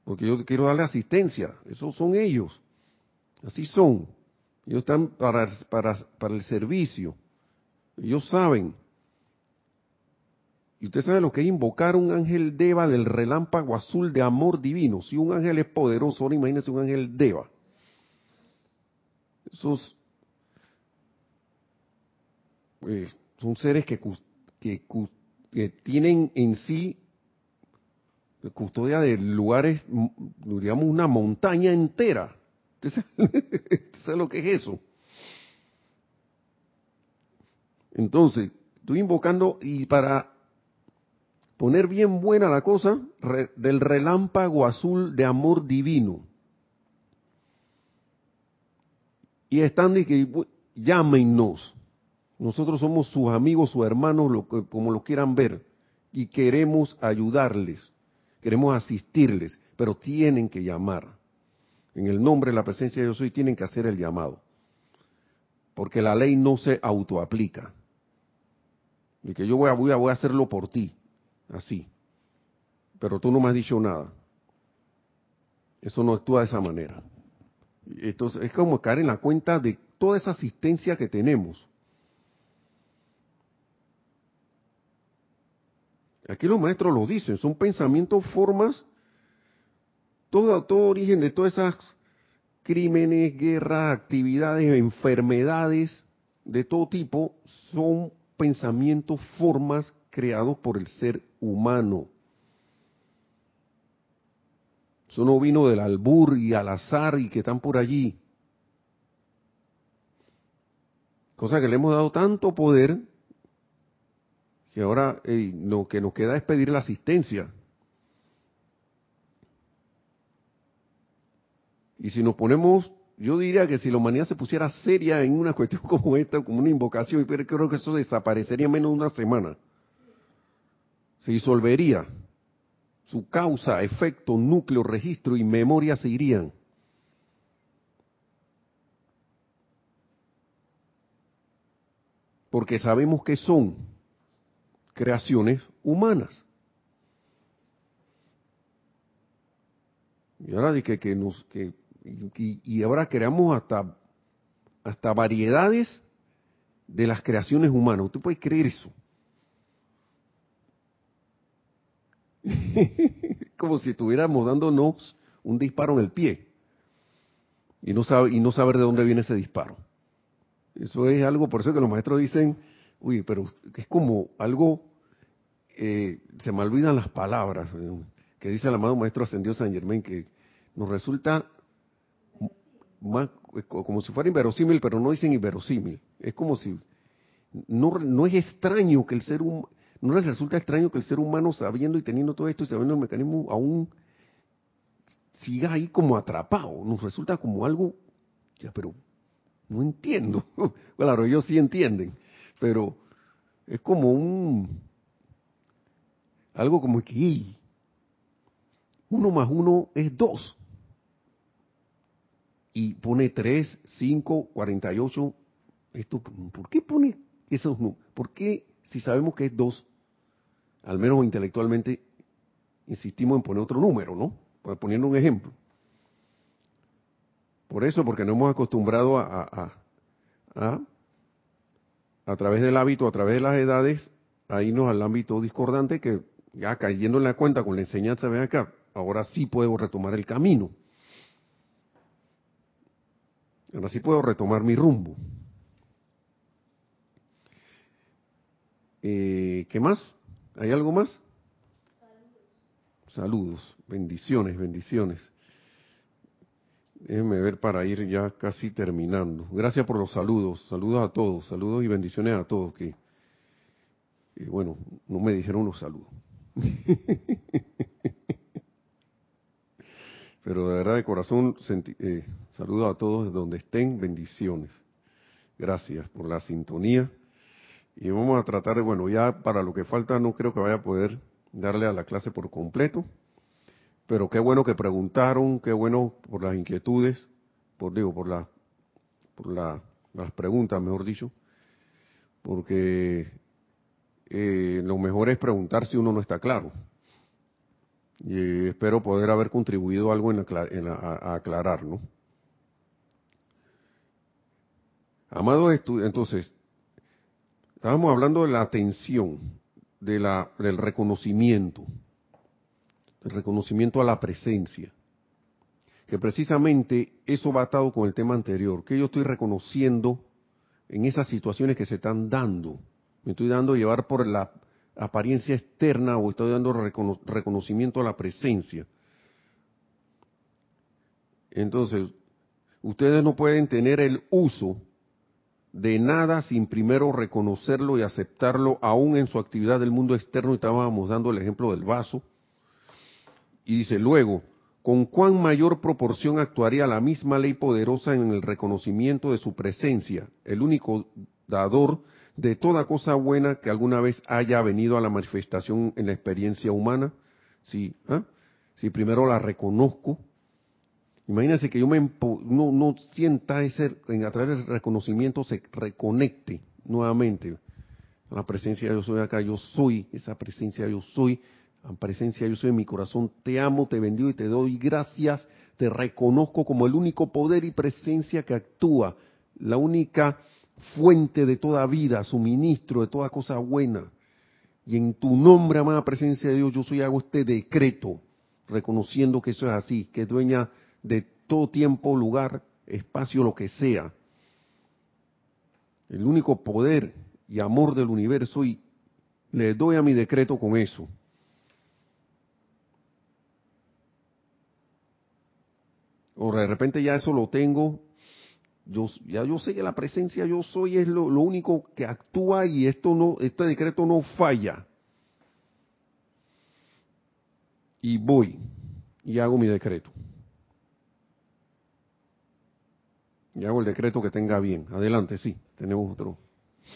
A: Porque yo quiero darle asistencia. Esos son ellos. Así son. Ellos están para, para, para el servicio. Ellos saben. Y usted sabe lo que es invocar un ángel Deva del relámpago azul de amor divino. Si un ángel es poderoso, ahora imagínese un ángel Deva. Esos pues, son seres que, que, tienen en sí custodia de lugares, digamos, una montaña entera. ¿Usted sabe lo que es eso? Entonces, estoy invocando y para poner bien buena la cosa, del relámpago azul de amor divino. Y están de que llámenos. Nosotros somos sus amigos, sus hermanos, como lo quieran ver, y queremos ayudarles, queremos asistirles, pero tienen que llamar. En el nombre de la presencia de Dios soy, tienen que hacer el llamado. Porque la ley no se autoaplica. Y que yo voy a, voy a hacerlo por ti así. Pero tú no me has dicho nada. Eso no actúa de esa manera. Entonces es como caer en la cuenta de toda esa asistencia que tenemos. Aquí los maestros lo dicen, son pensamientos, formas, todo, todo origen de todas esas crímenes, guerras, actividades, enfermedades de todo tipo, son pensamientos, formas creados por el ser humano. Eso no vino del albur y al azar y que están por allí. Cosa que le hemos dado tanto poder que ahora lo que nos queda es pedir la asistencia. Y si nos ponemos, yo diría que si la humanidad se pusiera seria en una cuestión como esta, como una invocación, creo que eso desaparecería menos de una semana se disolvería. Su causa, efecto, núcleo, registro y memoria se irían. Porque sabemos que son creaciones humanas. Y ahora de que, nos que y, y, ahora creamos hasta hasta variedades de las creaciones humanas. ¿Usted puede creer eso? Como si estuviéramos dándonos un disparo en el pie y no, y no saber de dónde viene ese disparo. Eso es algo, por eso que los maestros dicen, uy, pero es como algo, eh, se me olvidan las palabras, eh, que dice el amado maestro ascendido San Germain, que nos resulta más, como si fuera inverosímil, pero no dicen inverosímil. Es como si, no, no es extraño que el ser humano, no les resulta extraño que el ser humano sabiendo y teniendo todo esto y sabiendo el mecanismo aún siga ahí como atrapado. Nos resulta como algo, ya, pero no entiendo. claro, ellos sí entienden, pero es como un, algo como que uno más uno es dos. Y pone tres, cinco, cuarenta y ocho. Esto, ¿por qué pone esos números? ¿Por qué si sabemos que es dos, al menos intelectualmente, insistimos en poner otro número, ¿no? Pues, poniendo un ejemplo. Por eso, porque no hemos acostumbrado a, a, a, través del hábito, a través de las edades, a irnos al ámbito discordante que ya cayendo en la cuenta con la enseñanza, ven acá, ahora sí puedo retomar el camino. Ahora sí puedo retomar mi rumbo. Eh, ¿Qué más? ¿Hay algo más? Saludos, bendiciones, bendiciones. Déjenme ver para ir ya casi terminando. Gracias por los saludos, saludos a todos, saludos y bendiciones a todos que, bueno, no me dijeron los saludos. Pero de verdad de corazón, eh, saludos a todos donde estén, bendiciones. Gracias por la sintonía. Y vamos a tratar de, bueno, ya para lo que falta no creo que vaya a poder darle a la clase por completo, pero qué bueno que preguntaron, qué bueno por las inquietudes, por digo, por la, por la, las preguntas, mejor dicho, porque eh, lo mejor es preguntar si uno no está claro. Y espero poder haber contribuido algo en, a, aclarar, ¿no? Amados entonces, estábamos hablando de la atención, de la, del reconocimiento, el reconocimiento a la presencia. Que precisamente eso va atado con el tema anterior, que yo estoy reconociendo en esas situaciones que se están dando. Me estoy dando llevar por la apariencia externa o estoy dando reconocimiento a la presencia. Entonces, ustedes no pueden tener el uso de nada sin primero reconocerlo y aceptarlo aún en su actividad del mundo externo. Y estábamos dando el ejemplo del vaso y dice luego, ¿con cuán mayor proporción actuaría la misma ley poderosa en el reconocimiento de su presencia, el único dador de toda cosa buena que alguna vez haya venido a la manifestación en la experiencia humana? Si, ¿ah? si primero la reconozco, imagínense que yo me no, no sienta ese, a través del reconocimiento se reconecte nuevamente a la presencia de yo soy acá, yo soy esa presencia, yo soy presencia yo soy en mi corazón, te amo, te bendigo y te doy gracias, te reconozco como el único poder y presencia que actúa, la única fuente de toda vida, suministro de toda cosa buena. Y en tu nombre, amada presencia de Dios, yo soy hago este decreto, reconociendo que eso es así, que es dueña de todo tiempo, lugar, espacio, lo que sea. El único poder y amor del universo y le doy a mi decreto con eso. o de repente ya eso lo tengo, yo, ya yo sé que la presencia yo soy es lo, único que actúa y esto no, este decreto no falla. Y voy y hago mi decreto. Y hago el decreto que tenga bien. Adelante, sí, tenemos otro.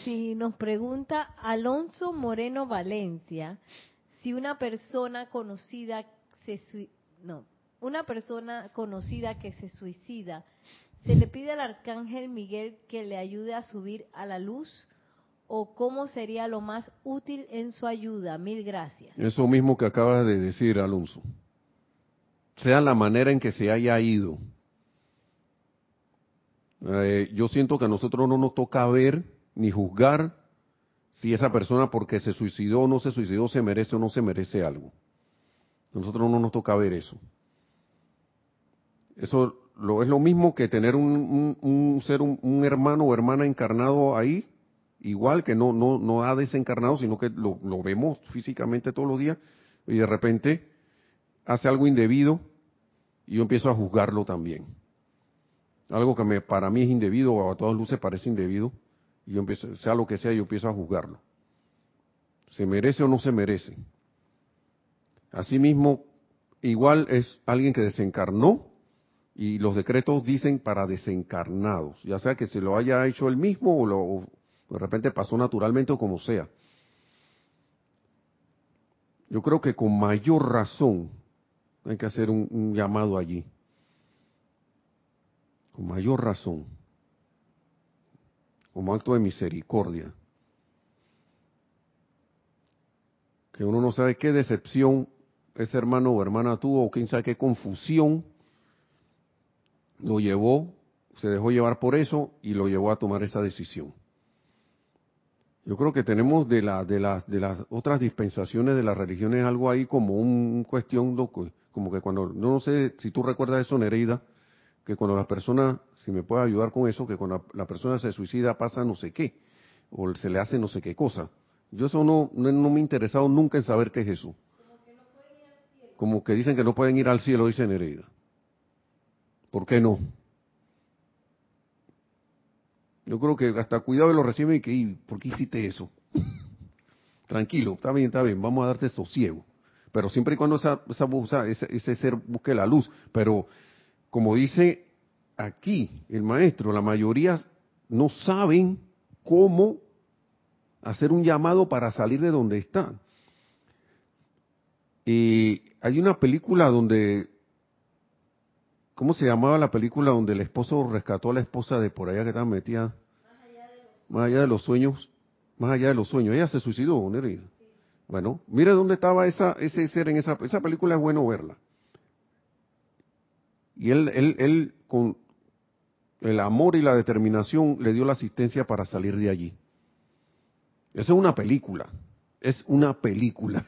B: Sí, nos pregunta Alonso Moreno Valencia si una persona conocida se no, una persona conocida que se suicida, ¿se le pide al arcángel Miguel que le ayude a subir a la luz? ¿O cómo sería lo más útil en su ayuda? Mil gracias.
A: Eso mismo que acabas de decir, Alonso. Sea la manera en que se haya ido. Eh, yo siento que a nosotros no nos toca ver ni juzgar si esa persona porque se suicidó o no se suicidó se merece o no se merece algo. A nosotros no nos toca ver eso. Eso lo, es lo mismo que tener un, un, ser, un, hermano o hermana encarnado ahí, igual que no, no, no ha desencarnado, sino que lo, lo vemos físicamente todos los días, y de repente hace algo indebido y yo empiezo a juzgarlo también. Algo que me, para mí es indebido o a todas luces parece indebido, y yo empiezo, sea lo que sea, yo empiezo a juzgarlo. ¿Se merece o no se merece? Asimismo, igual es alguien que desencarnó y los decretos dicen para desencarnados, ya sea que se lo haya hecho él mismo o, lo, de repente pasó naturalmente o como sea. Yo creo que con mayor razón hay que hacer un, llamado allí. Mayor razón. Como acto de misericordia. Que uno no sabe qué decepción ese hermano o hermana tuvo, o quién sabe qué confusión lo llevó, se dejó llevar por eso y lo llevó a tomar esa decisión. Yo creo que tenemos de, la, de, las, de las otras dispensaciones de las religiones algo ahí como un cuestión, como que cuando, no sé si tú recuerdas eso, Nereida, que cuando la persona, si me puede ayudar con eso, que cuando la, persona se suicida pasa no sé qué, o se le hace no sé qué cosa. Yo eso no, no, me he interesado nunca en saber qué es eso. Como que dicen que no pueden ir al cielo, dice Nereida. ¿Por qué no? Yo creo que hasta cuidado lo reciben y que, ¿por qué hiciste eso? Tranquilo, está bien, está bien, vamos a darte sosiego. Pero siempre y cuando esa, esa, ese, ese ser busque la luz. Pero como dice aquí el maestro, la mayoría no saben cómo hacer un llamado para salir de donde están. Y hay una película donde ¿Cómo se llamaba la película donde el esposo rescató a la esposa de por allá que estaba metida? Más allá de los sueños. Más allá de los sueños. Ella se suicidó, Nerida. Bueno, mire dónde estaba esa, ese ser en esa, esa película, es bueno verla. Y él, él, él, con el amor y la determinación, le dio la asistencia para salir de allí. Esa es una película. Es una película.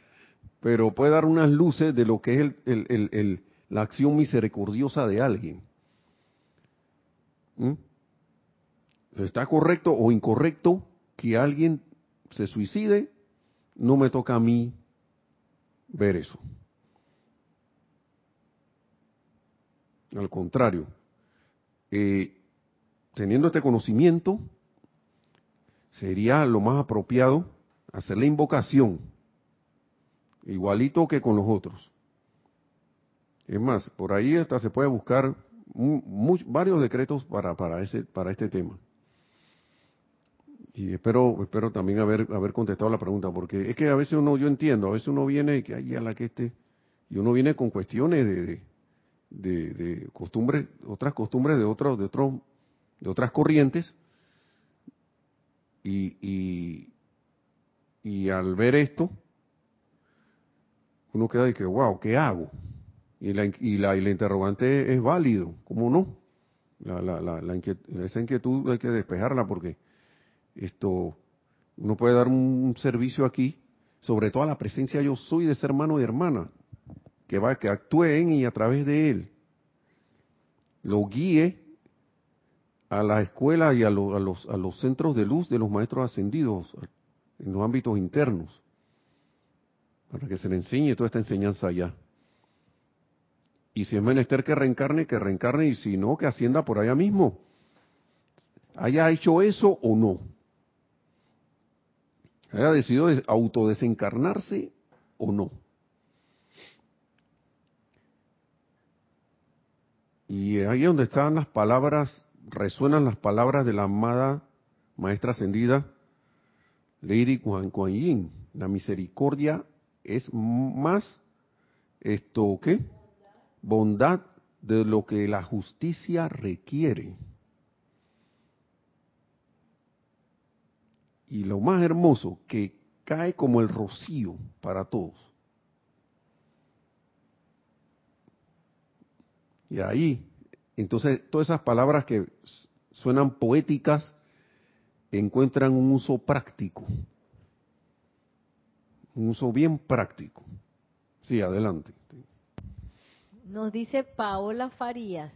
A: Pero puede dar unas luces de lo que es el, el, la acción misericordiosa de alguien. ¿Mm? ¿Está correcto o incorrecto que alguien se suicide? No me toca a mí ver eso. Al contrario, eh, teniendo este conocimiento, sería lo más apropiado hacer la invocación, igualito que con los otros. Es más, por ahí hasta se puede buscar varios decretos para, para, ese, para este tema. Y espero, espero también haber, haber contestado la pregunta, porque es que a veces uno, yo entiendo, a veces uno viene y que hay a la que esté, y uno viene con cuestiones de, de, de, costumbres, otras costumbres de otros, de otros, de otras corrientes, y, y, y al ver esto, uno queda de que, wow, ¿qué hago? Y la, y la, y la interrogante es válido, ¿cómo no? La, la, la, esa inquietud hay que despejarla porque esto uno puede dar un, servicio aquí, sobre todo a la presencia yo soy de ese hermano y hermana, que va, que actúe en y a través de él, lo guíe a la escuela y a, a, los, a los centros de luz de los maestros ascendidos en los ámbitos internos, para que se le enseñe toda esta enseñanza allá. Y si es menester que reencarne, que reencarne, y si no, que ascienda por allá mismo. Haya hecho eso o no. Haya decidido autodesencarnarse o no. Y ahí donde están las palabras, resuenan las palabras de la amada maestra ascendida, Lady Kuan Kuan Yin. La misericordia es más, esto, ¿qué? bondad de lo que la justicia requiere. Y lo más hermoso, que cae como el rocío para todos. Y ahí, entonces, todas esas palabras que suenan poéticas encuentran un uso práctico. Un uso bien práctico. Sí, adelante.
B: Nos dice Paola Farías.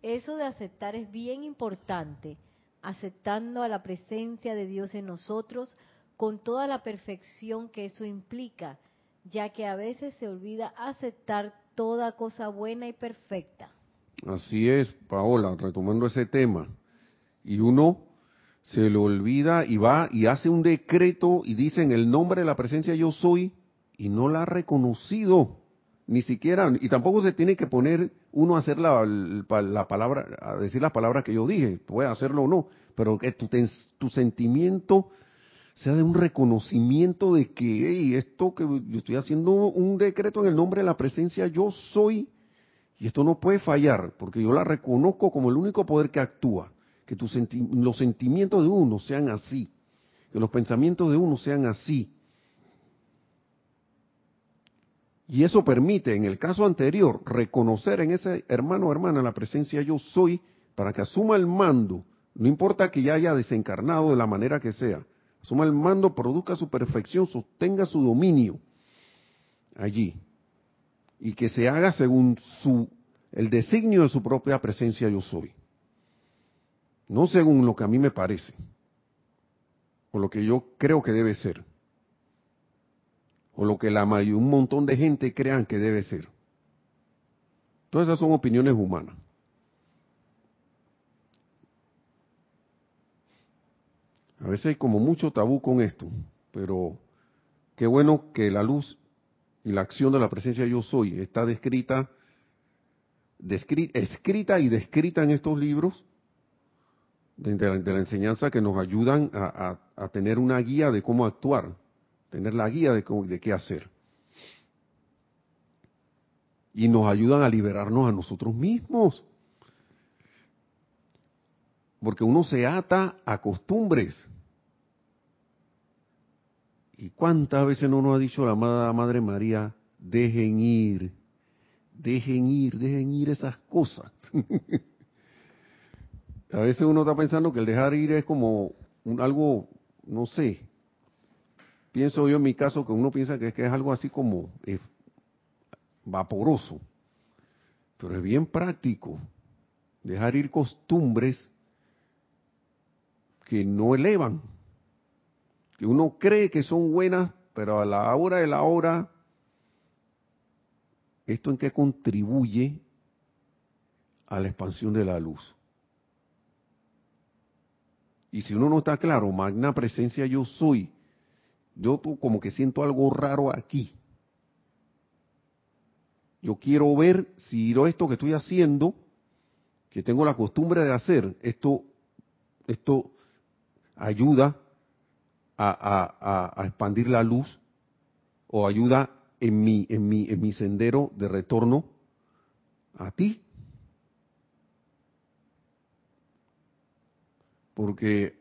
B: Eso de aceptar es bien importante, aceptando a la presencia de Dios en nosotros con toda la perfección que eso implica, ya que a veces se olvida aceptar toda cosa buena y perfecta.
A: Así es, Paola, retomando ese tema. Y uno se le olvida y va y hace un decreto y dice en el nombre de la presencia yo soy y no la ha reconocido, ni siquiera, y tampoco se tiene que poner uno a hacer la, la palabra, a decir las palabras que yo dije, puede hacerlo o no, pero que tu, tu sentimiento sea de un reconocimiento de que esto que yo estoy haciendo un decreto en el nombre de la presencia yo soy y esto no puede fallar porque yo la reconozco como el único poder que actúa. Que los sentimientos de uno sean así. Que los pensamientos de uno sean así. Y eso permite en el caso anterior reconocer en ese hermano o hermana la presencia yo soy para que asuma el mando no importa que ya haya desencarnado de la manera que sea Suma el mando, produzca su perfección, sostenga su dominio allí. Y que se haga según su, el designio de su propia presencia yo soy. No según lo que a mí me parece. O lo que yo creo que debe ser. O lo que la un montón de gente crean que debe ser. Todas esas son opiniones humanas. A veces hay como mucho tabú con esto, pero qué bueno que la luz y la acción de la presencia yo soy está descrita, escrita y descrita en estos libros de, la, enseñanza que nos ayudan a, tener una guía de cómo actuar, tener la guía de, de qué hacer. Y nos ayudan a liberarnos a nosotros mismos porque uno se ata a costumbres. ¿Y cuántas veces no nos ha dicho la amada Madre María, dejen ir, dejen ir, dejen ir esas cosas? a veces uno está pensando que el dejar ir es como algo, no sé, pienso yo en mi caso que uno piensa que es, que es algo así como eh, vaporoso, pero es bien práctico. Dejar ir costumbres que no elevan, que uno cree que son buenas, pero a la hora de la hora, ¿esto en qué contribuye a la expansión de la luz? Y si uno no está claro, magna presencia yo soy, yo como que siento algo raro aquí. Yo quiero ver si esto que estoy haciendo, que tengo la costumbre de hacer, esto, esto ayuda a, expandir la luz o ayuda en mi, en, mi, en mi sendero de retorno a ti. Porque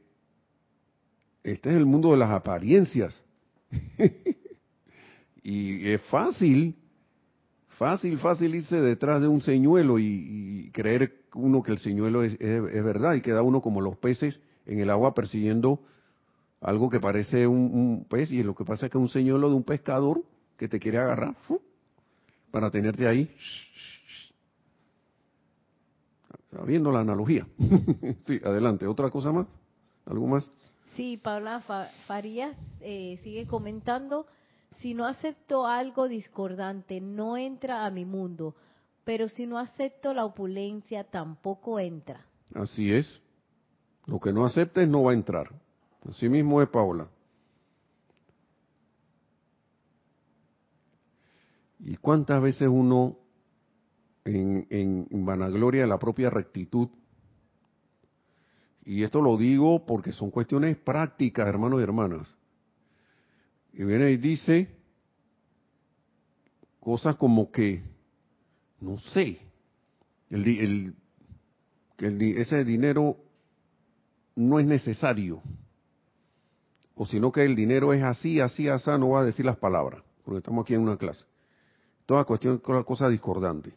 A: este es el mundo de las apariencias. y es fácil, fácil, fácil irse detrás de un señuelo y, creer uno que el señuelo es, es, verdad y queda uno como los peces en el agua persiguiendo algo que parece un, pez y lo que pasa es que es un señuelo de un pescador que te quiere agarrar para tenerte ahí. Viendo la analogía. sí, adelante. ¿Otra cosa más? ¿Algo más?
B: Sí, Paula Farías eh, sigue comentando, si no acepto algo discordante, no entra a mi mundo, pero si no acepto la opulencia, tampoco entra.
A: Así es. Lo que no aceptes no va a entrar. Así mismo es Paula. ¿Y cuántas veces uno, en, en, vanagloria de la propia rectitud, y esto lo digo porque son cuestiones prácticas, hermanos y hermanas, y viene y dice cosas como que, no sé, el, que ese dinero no es necesario. O sino que el dinero es así, así, así, no va a decir las palabras, porque estamos aquí en una clase. Toda cuestión, toda cosa discordante.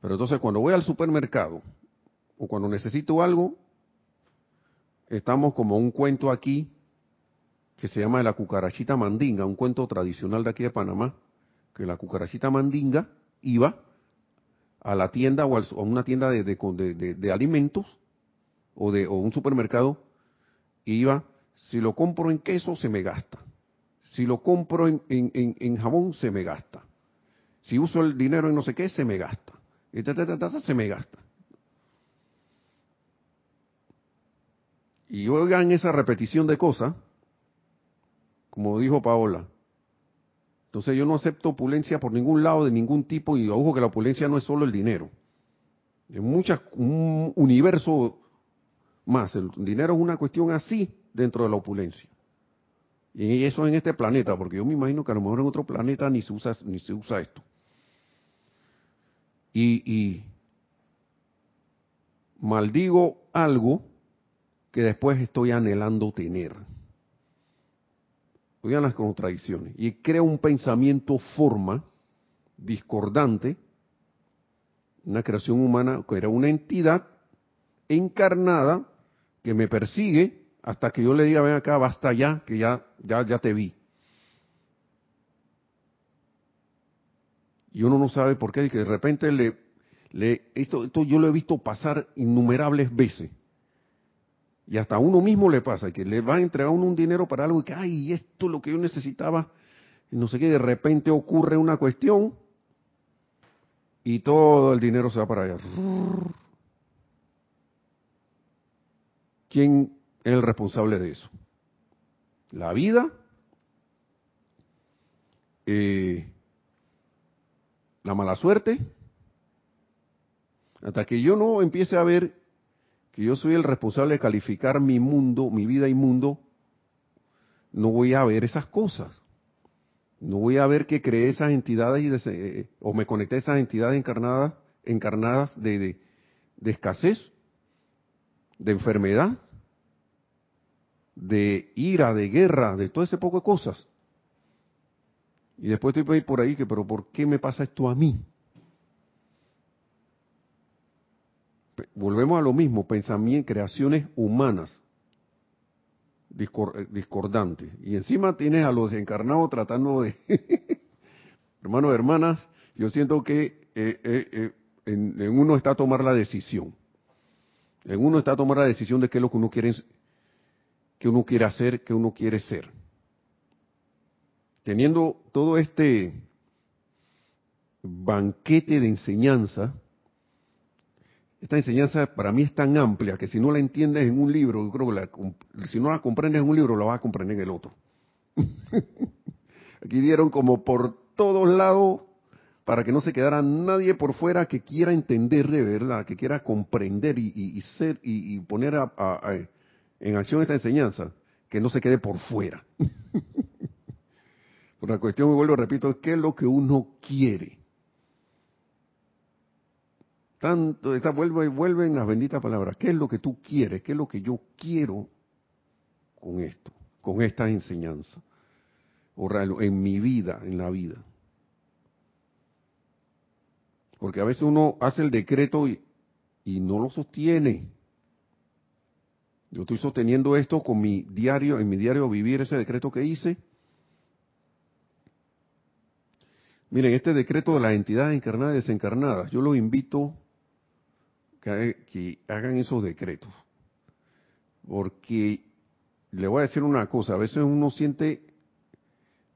A: Pero entonces cuando voy al supermercado, o cuando necesito algo, estamos como un cuento aquí, que se llama la cucarachita mandinga, un cuento tradicional de aquí de Panamá, que la cucarachita mandinga iba a la tienda o a una tienda de, de, alimentos o de un supermercado iba, si lo compro en queso se me gasta, si lo compro en, en, en, jabón se me gasta, si uso el dinero en no sé qué se me gasta, y se me gasta. Y oigan esa repetición de cosas, como dijo Paola, entonces yo no acepto opulencia por ningún lado, de ningún tipo, y ojo que la opulencia no es solo el dinero. Es muchas, un universo más. El dinero es una cuestión así dentro de la opulencia. Y eso en este planeta, porque yo me imagino que a lo mejor en otro planeta ni se usa, ni se usa esto. Y, y maldigo algo que después estoy anhelando tener. Oigan las contradicciones. Y crea un pensamiento forma discordante, una creación humana que era una entidad encarnada que me persigue hasta que yo le diga, ven acá, basta ya, que ya, ya, ya te vi. Y uno no sabe por qué, y que de repente le, esto, esto yo lo he visto pasar innumerables veces y hasta a uno mismo le pasa, que le va a entregar uno un dinero para algo y que, ay, esto es lo que yo necesitaba, y no sé qué, de repente ocurre una cuestión y todo el dinero se va para allá. ¿Quién es el responsable de eso? ¿La vida? Eh, ¿La mala suerte? Hasta que yo no empiece a ver que yo soy el responsable de calificar mi mundo, mi vida y mundo, no voy a ver esas cosas. No voy a ver que creé esas entidades y eh, o me conecté a esas entidades encarnadas, encarnadas de, de, escasez, de enfermedad, de ira, de guerra, de todo ese poco de cosas. Y después estoy por ahí que, pero ¿por qué me pasa esto a mí? volvemos a lo mismo, pensamientos, creaciones humanas eh, discordantes. Y encima tienes a los encarnados tratando de... Hermanos, hermanas, yo siento que eh, eh, en, uno está tomar la decisión. En uno está a tomar la decisión de qué es lo que uno quiere, que uno quiere hacer, que uno quiere ser. Teniendo todo este banquete de enseñanza, esta enseñanza para mí es tan amplia que si no la entiendes en un libro, yo creo que si no la comprendes en un libro, la vas a comprender en el otro. Aquí dieron como por todos lados para que no se quedara nadie por fuera que quiera entender de verdad, que quiera comprender y, ser y, poner en acción esta enseñanza, que no se quede por fuera. por la cuestión, vuelvo, repito, ¿qué es lo que uno quiere? Tanto, esta, vuelve, vuelven las benditas palabras. ¿Qué es lo que tú quieres? ¿Qué es lo que yo quiero con esto? Con esta enseñanza. En mi vida, en la vida. Porque a veces uno hace el decreto y, no lo sostiene. Yo estoy sosteniendo esto con mi diario, en mi diario vivir ese decreto que hice. Miren, este decreto de las entidades encarnadas y desencarnadas, yo lo invito que, hagan esos decretos. Porque le voy a decir una cosa, a veces uno siente,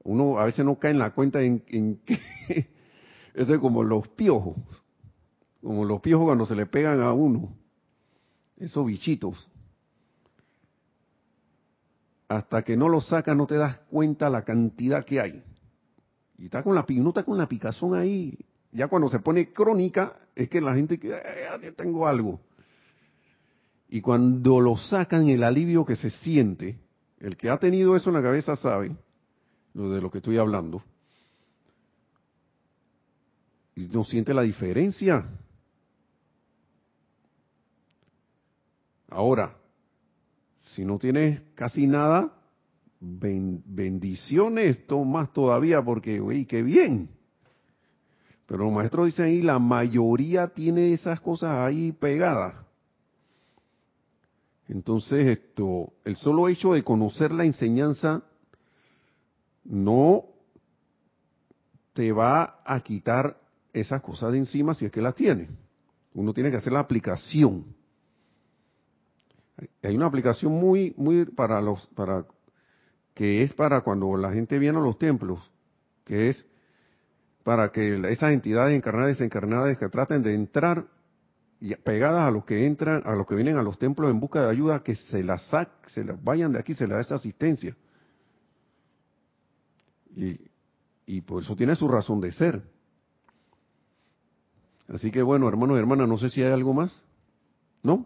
A: uno a veces no cae en la cuenta en, que eso es como los piojos, como los piojos cuando se le pegan a uno, esos bichitos. Hasta que no los sacas no te das cuenta la cantidad que hay. Y está con la, uno está con la picazón ahí, ya cuando se pone crónica, es que la gente que eh, tengo algo. Y cuando lo sacan, el alivio que se siente, el que ha tenido eso en la cabeza sabe de lo que estoy hablando. No siente la diferencia. Ahora, si no tienes casi nada, bendiciones, más todavía, porque, uy, qué bien. Pero los maestros dicen ahí, la mayoría tiene esas cosas ahí pegadas. Entonces, esto, el solo hecho de conocer la enseñanza no te va a quitar esas cosas de encima si es que las tiene. Uno tiene que hacer la aplicación. Hay una aplicación muy, muy para los, para, que es para cuando la gente viene a los templos, que es para que esas entidades encarnadas y desencarnadas que traten de entrar y pegadas a los que entran, a los que vienen a los templos en busca de ayuda, que se las saquen, se las vayan de aquí, se les da esa asistencia. Y, y por eso tiene su razón de ser. Así que bueno, hermanos y hermanas, no sé si hay algo más. ¿No?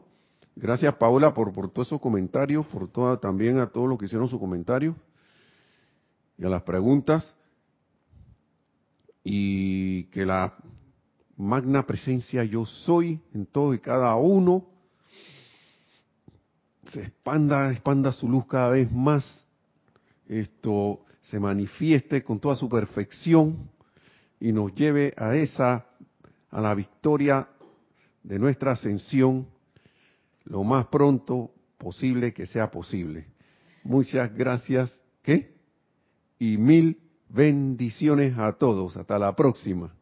A: Gracias Paula por, por todos esos comentarios, por toda, también a todos los que hicieron su comentario y a las preguntas. Y que la magna presencia yo soy en todo y cada uno se expanda, expanda su luz cada vez más, esto se manifieste con toda su perfección y nos lleve a esa a la victoria de nuestra ascensión lo más pronto posible que sea posible. Muchas gracias. ¿Qué? Y mil bendiciones a todos. Hasta la próxima.